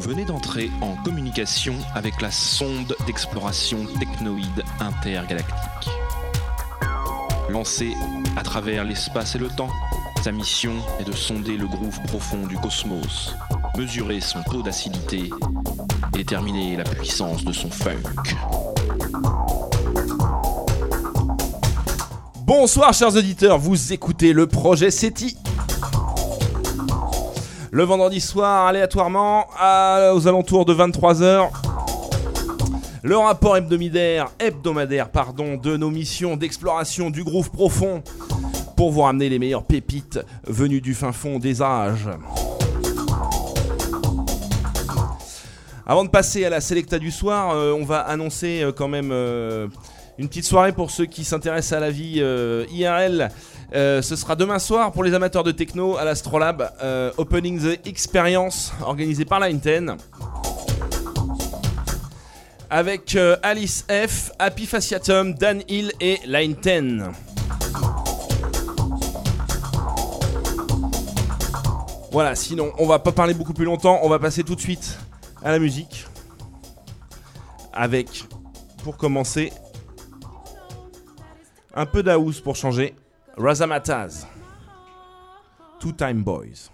Vous venez d'entrer en communication avec la sonde d'exploration technoïde intergalactique. Lancée à travers l'espace et le temps, sa mission est de sonder le groove profond du cosmos, mesurer son taux d'acidité déterminer la puissance de son funk. Bonsoir chers auditeurs, vous écoutez le projet SETI. Le vendredi soir, aléatoirement, aux alentours de 23h, le rapport hebdomadaire, hebdomadaire pardon, de nos missions d'exploration du groove profond pour vous ramener les meilleures pépites venues du fin fond des âges. Avant de passer à la sélecta du soir, euh, on va annoncer euh, quand même euh, une petite soirée pour ceux qui s'intéressent à la vie IRL. Euh, ce sera demain soir pour les amateurs de techno à l'Astrolabe, euh, Opening the Experience, organisé par Line 10. Avec euh, Alice F, Happy Fasciatum, Dan Hill et Line 10. Voilà, sinon on va pas parler beaucoup plus longtemps, on va passer tout de suite à la musique. Avec, pour commencer, un peu d'house pour changer. Razamataz. Two Time Boys.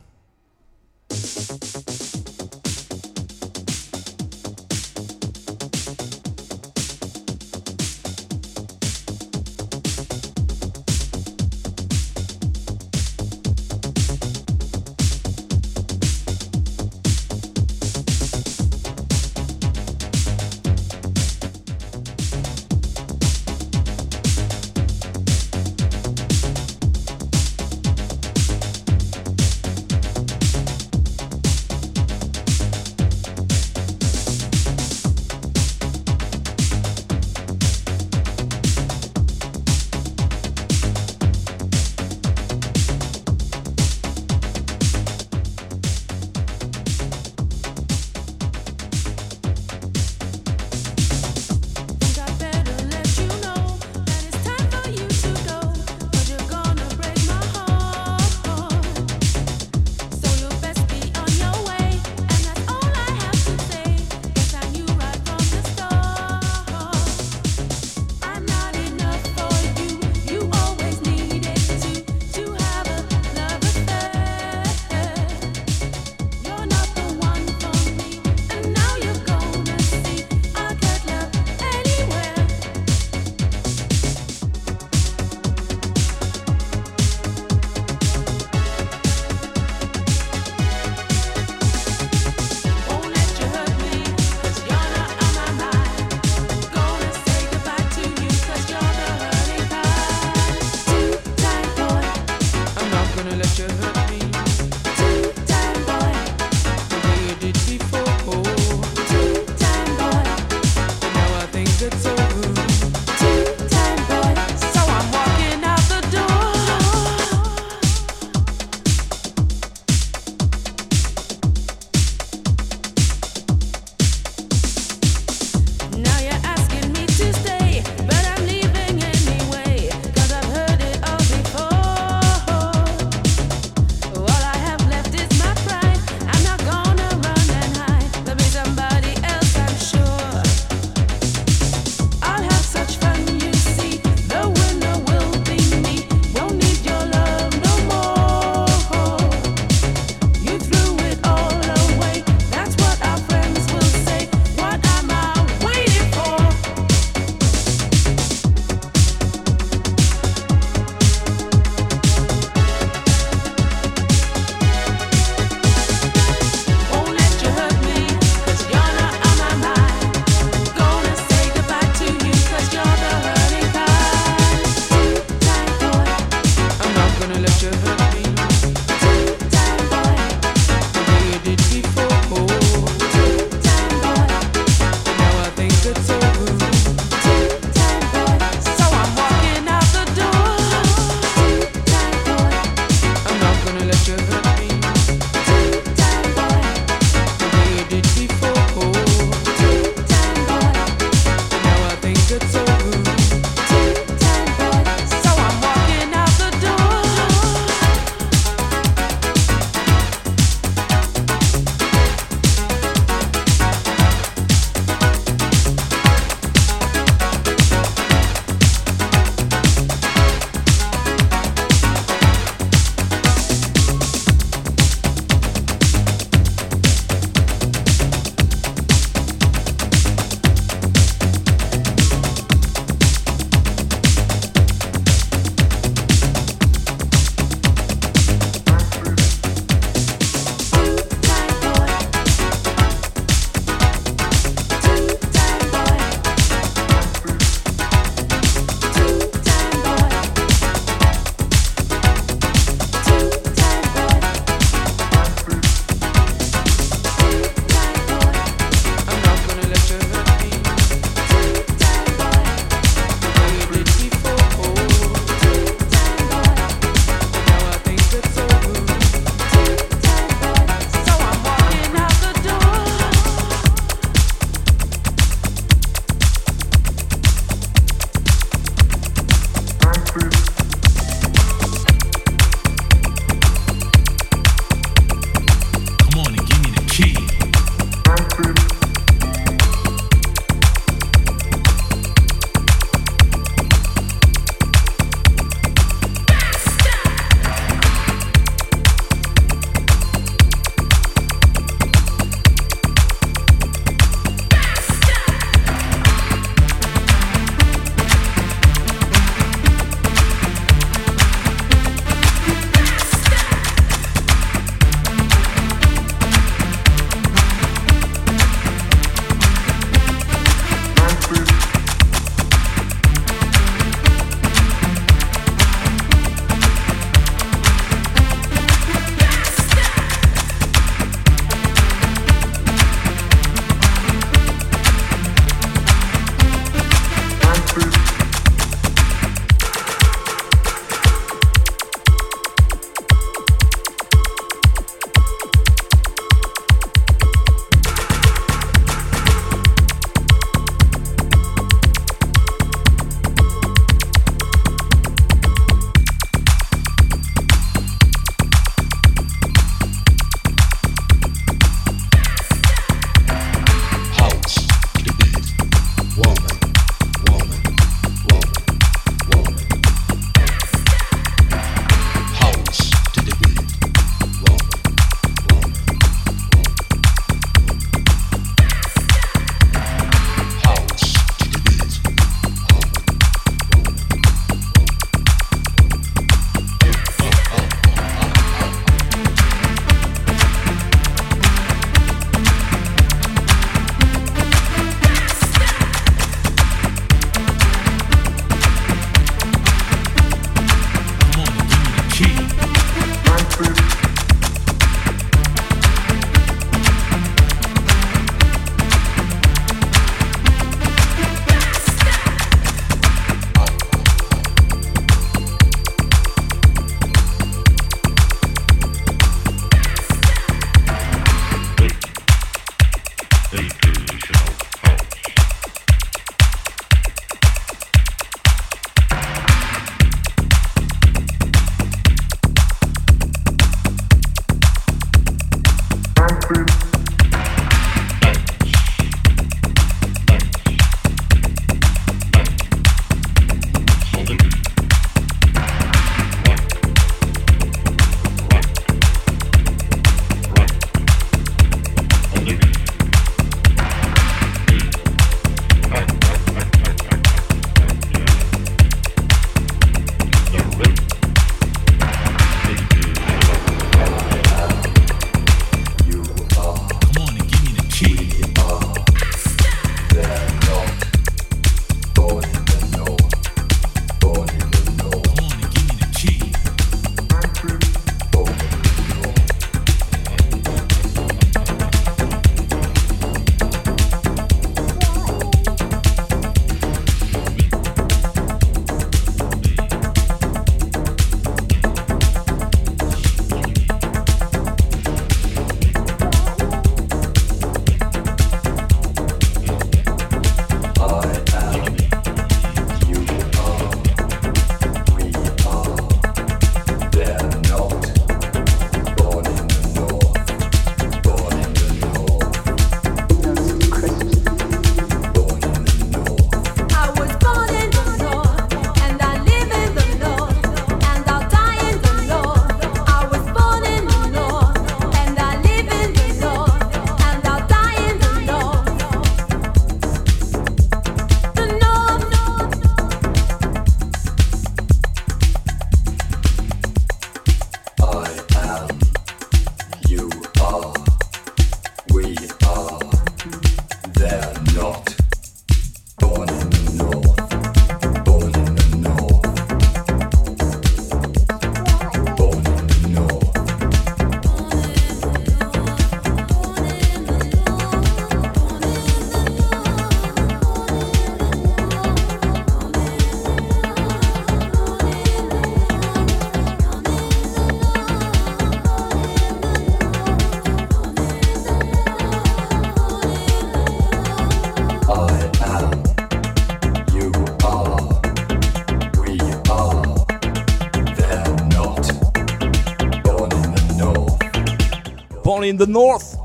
In the North.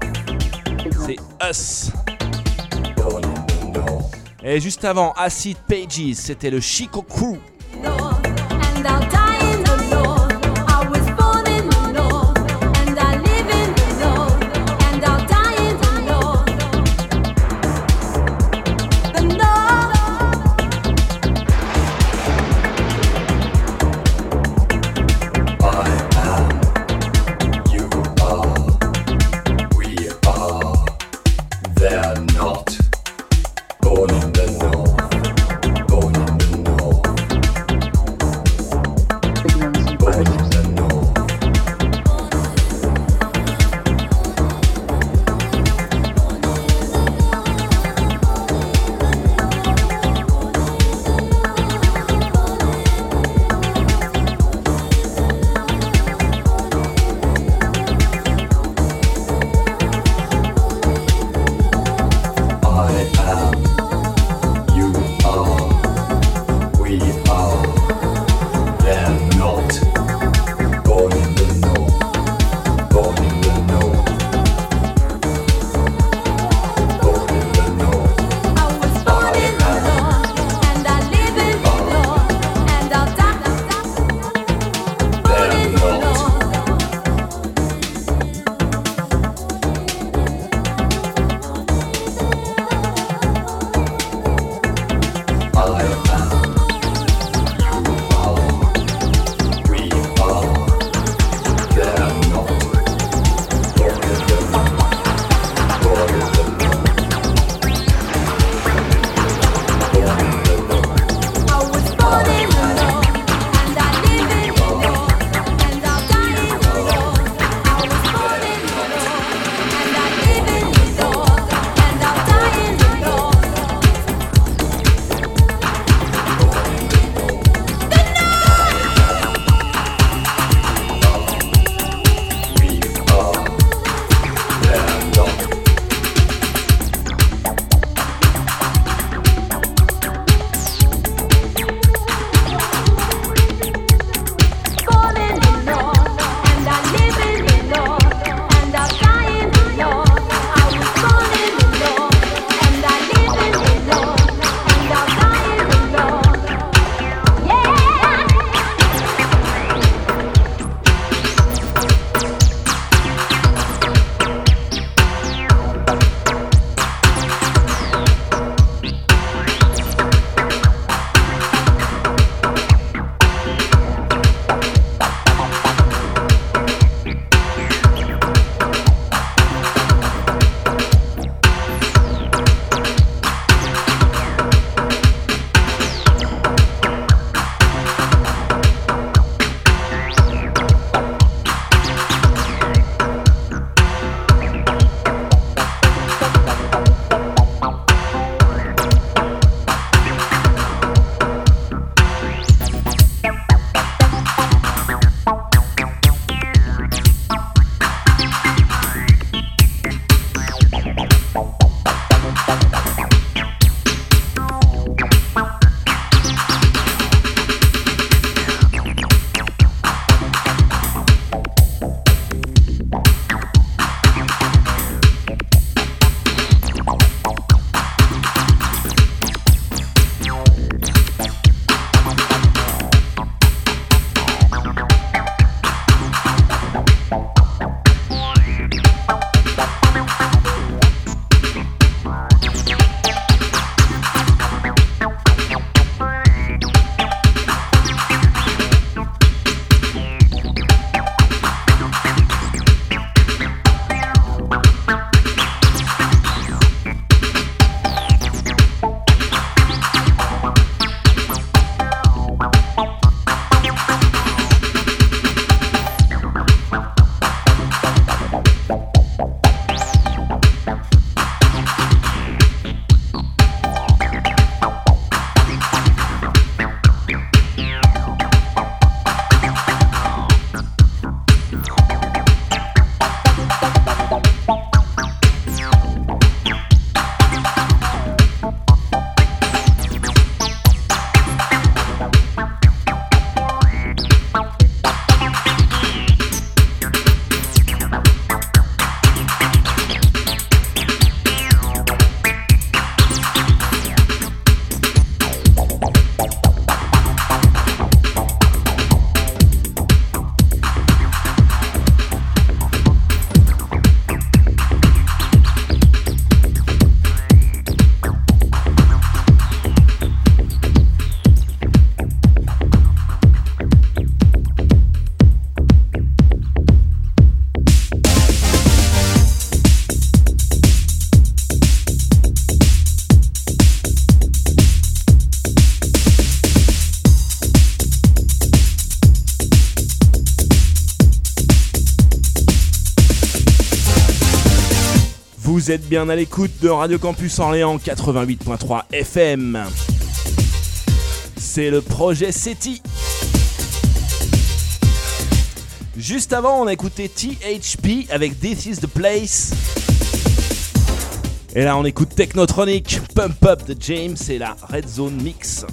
C'est Us. Et juste avant, Acid Pages, c'était le Chico Crew. Êtes bien à l'écoute de Radio Campus Orléans 88.3 FM. C'est le projet SETI. Juste avant, on a écouté THP avec This is the Place. Et là, on écoute Technotronic, Pump Up de James et la Red Zone Mix.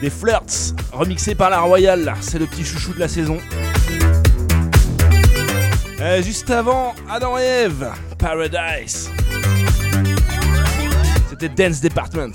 Des Flirts, remixé par la Royale. C'est le petit chouchou de la saison. Juste avant, Adam et Eve, Paradise. C'était Dance Department.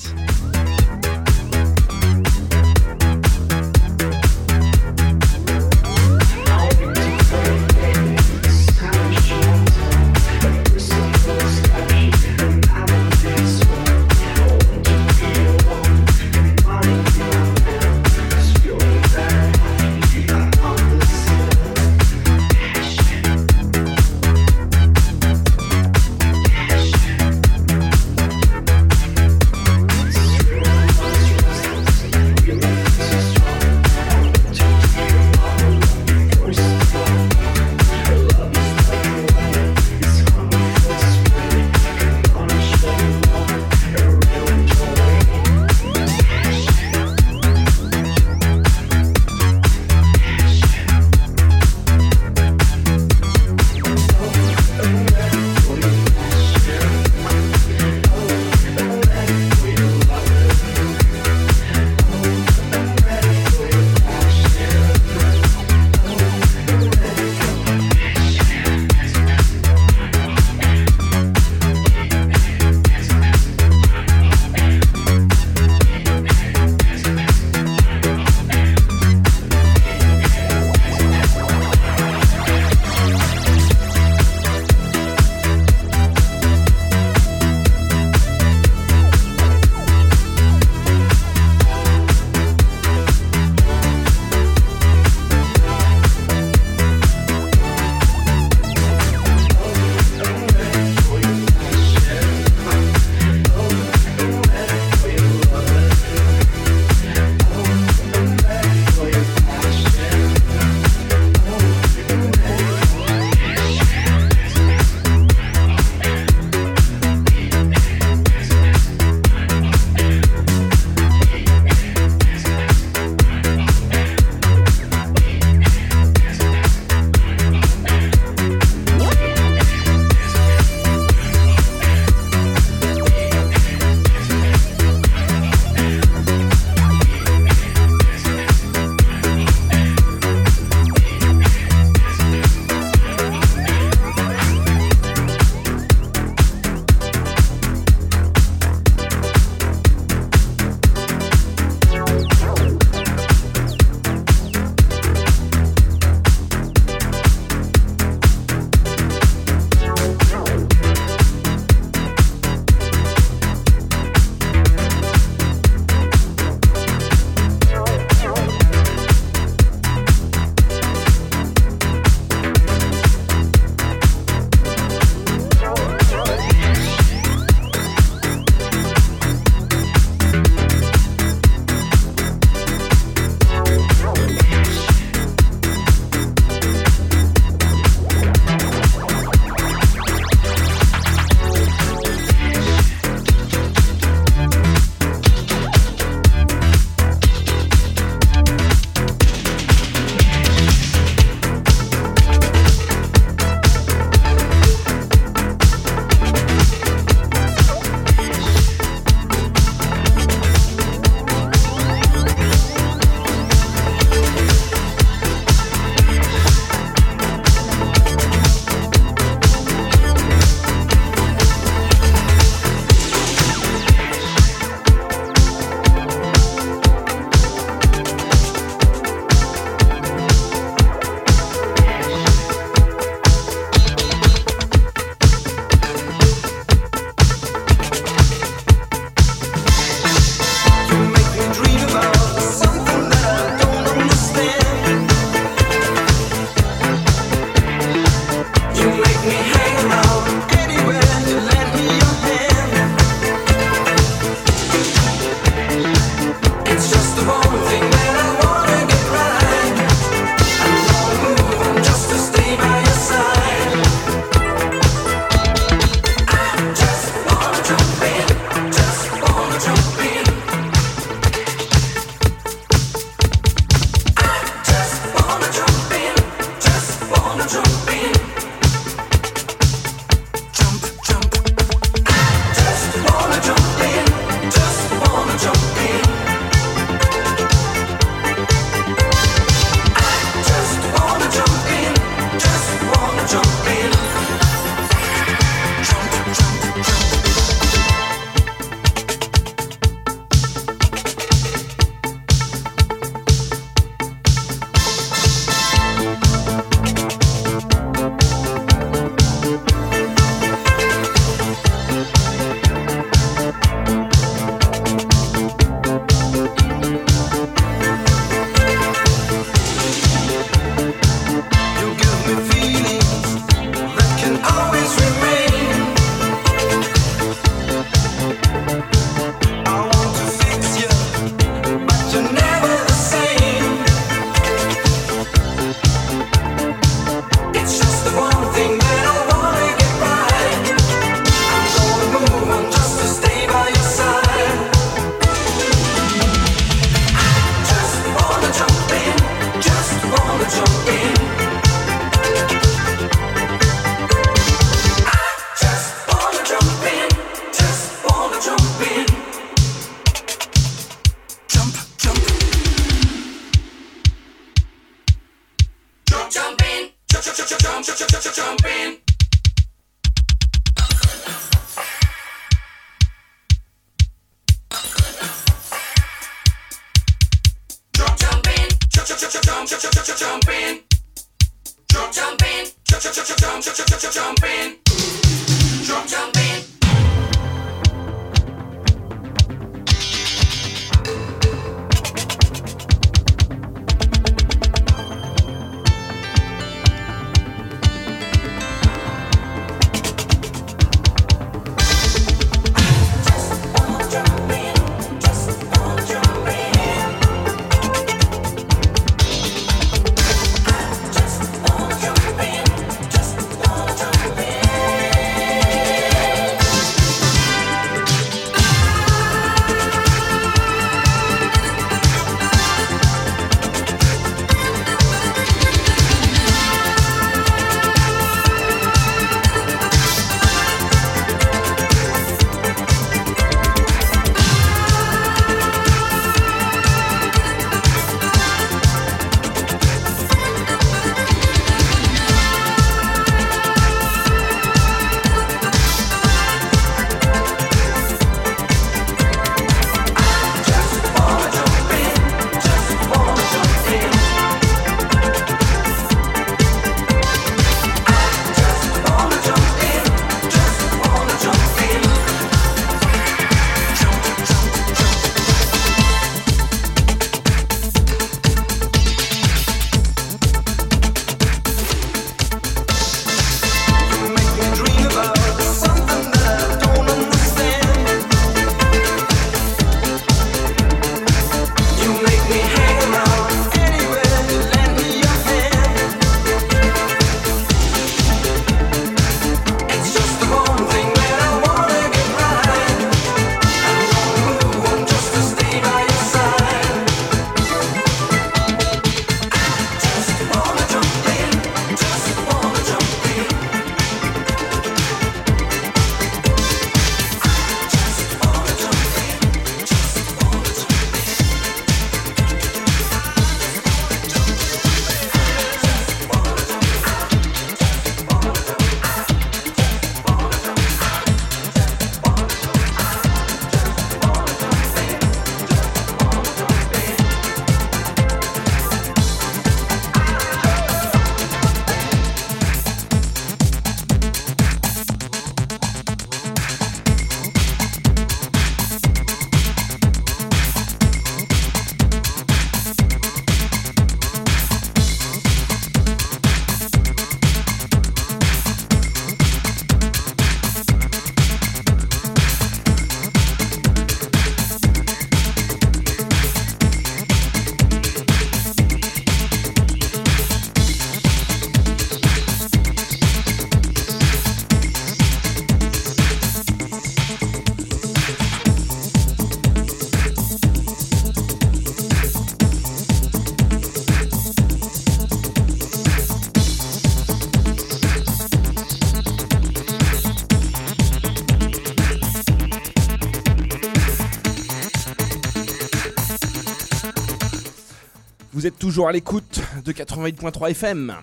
À l'écoute de 88.3 FM.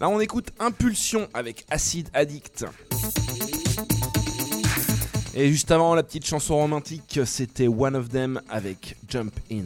Là, on écoute Impulsion avec Acid Addict. Et juste avant, la petite chanson romantique, c'était One of Them avec Jump In.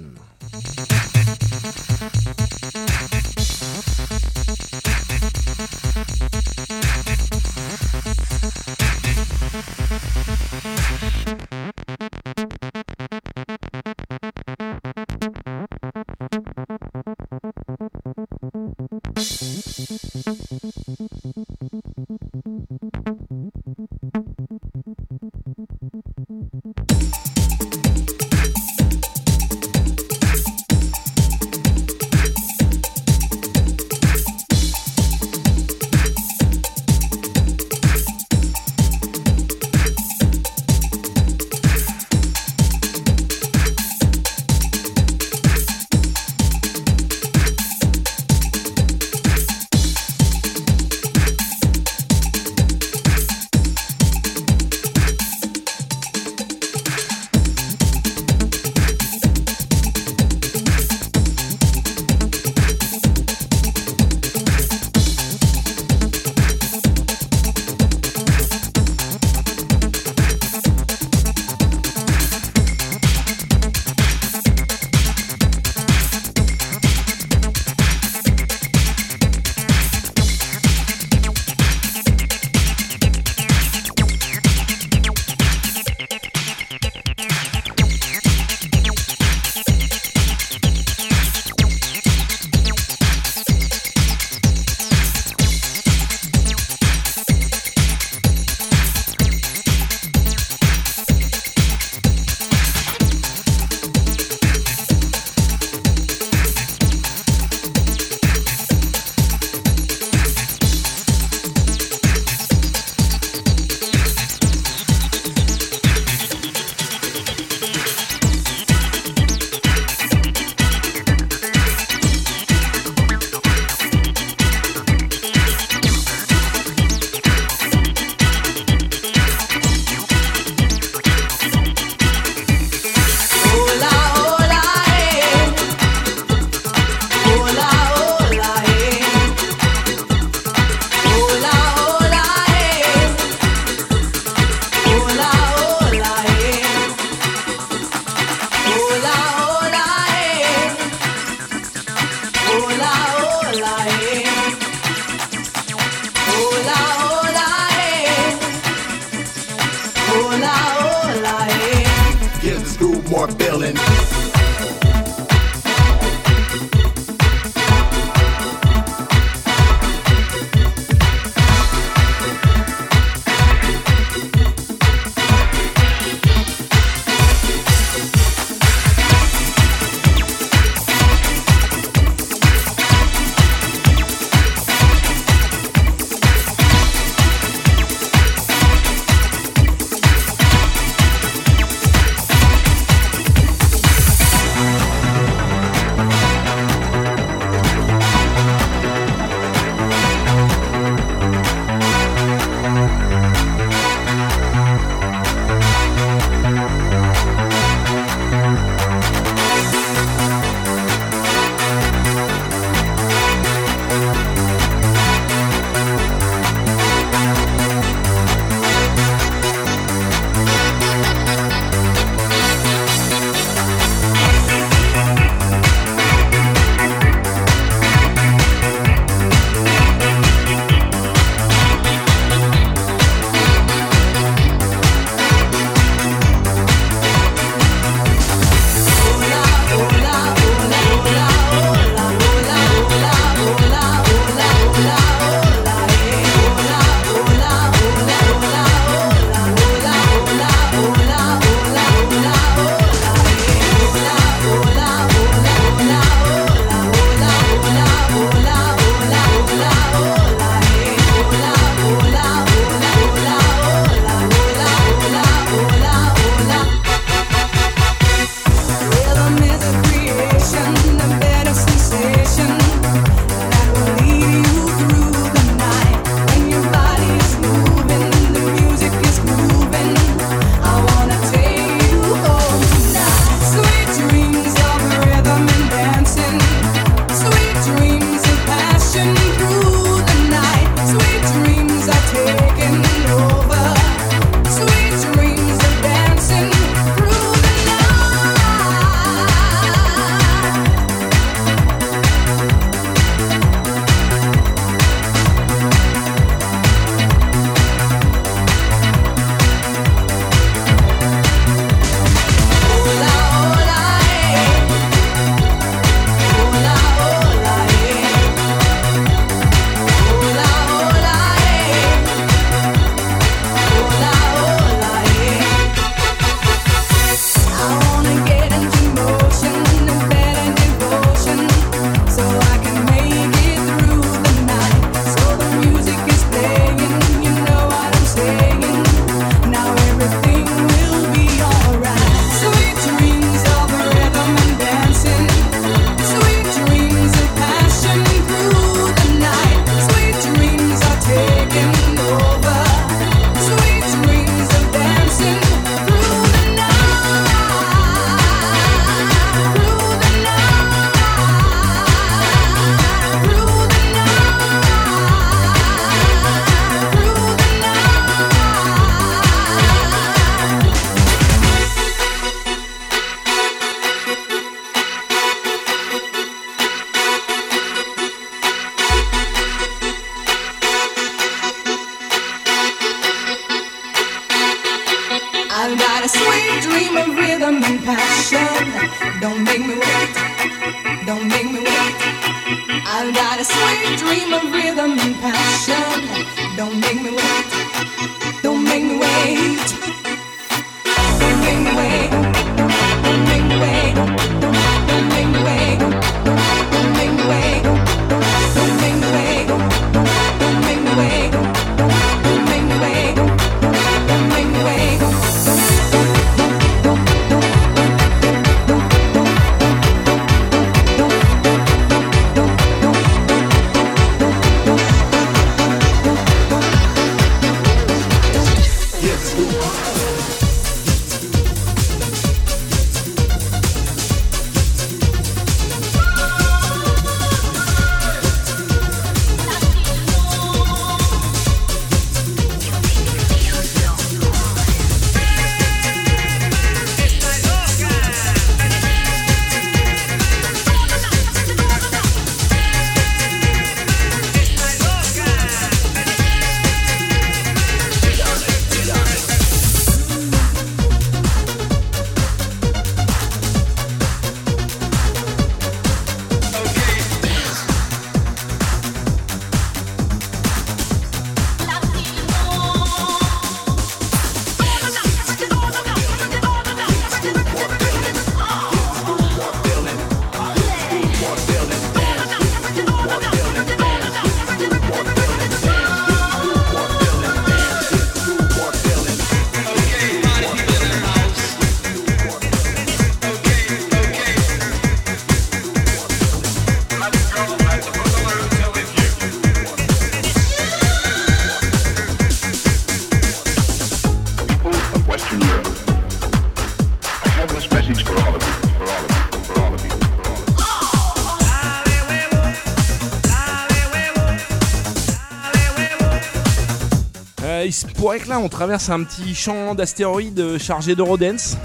Là on traverse un petit champ d'astéroïdes chargé d'Eurodance.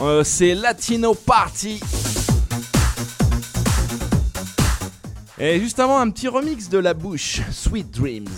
Euh, c'est Latino Party. Et juste avant, un petit remix de la bouche, Sweet Dreams.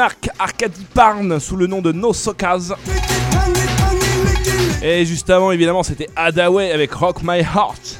Marc Arcady Parn sous le nom de No Socas. Et juste avant, évidemment, c'était Adaway avec Rock My Heart.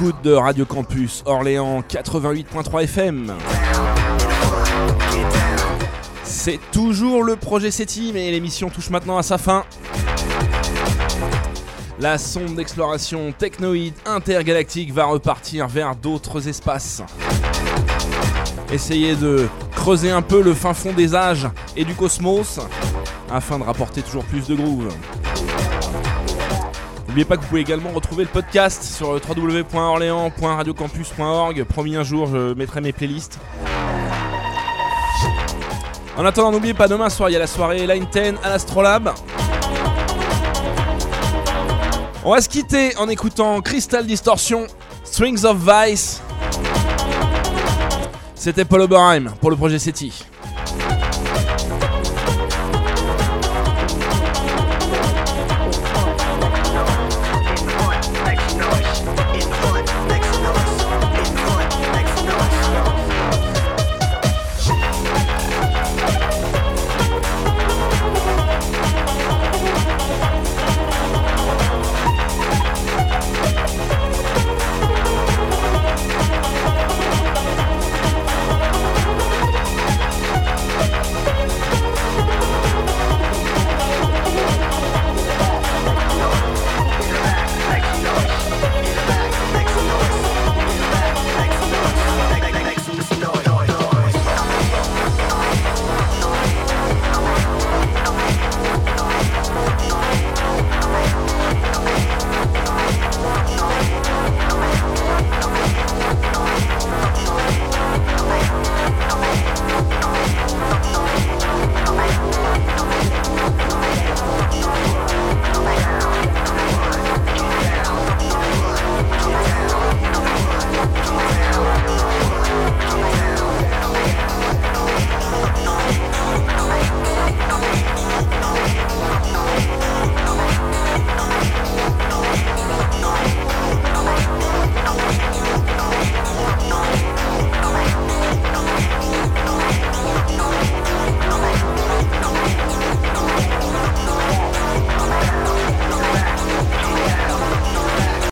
De Radio Campus Orléans 88.3 FM. C'est toujours le projet SETI, mais l'émission touche maintenant à sa fin. La sonde d'exploration technoïde intergalactique va repartir vers d'autres espaces. Essayez de creuser un peu le fin fond des âges et du cosmos afin de rapporter toujours plus de groove. N'oubliez pas que vous pouvez également retrouver le podcast sur le www.orléans.radiocampus.org. Promis un jour, je mettrai mes playlists. En attendant, n'oubliez pas, demain soir, il y a la soirée Line 10 à l'Astrolabe. On va se quitter en écoutant Crystal Distortion, Strings of Vice. C'était Paul Oberheim pour le projet SETI.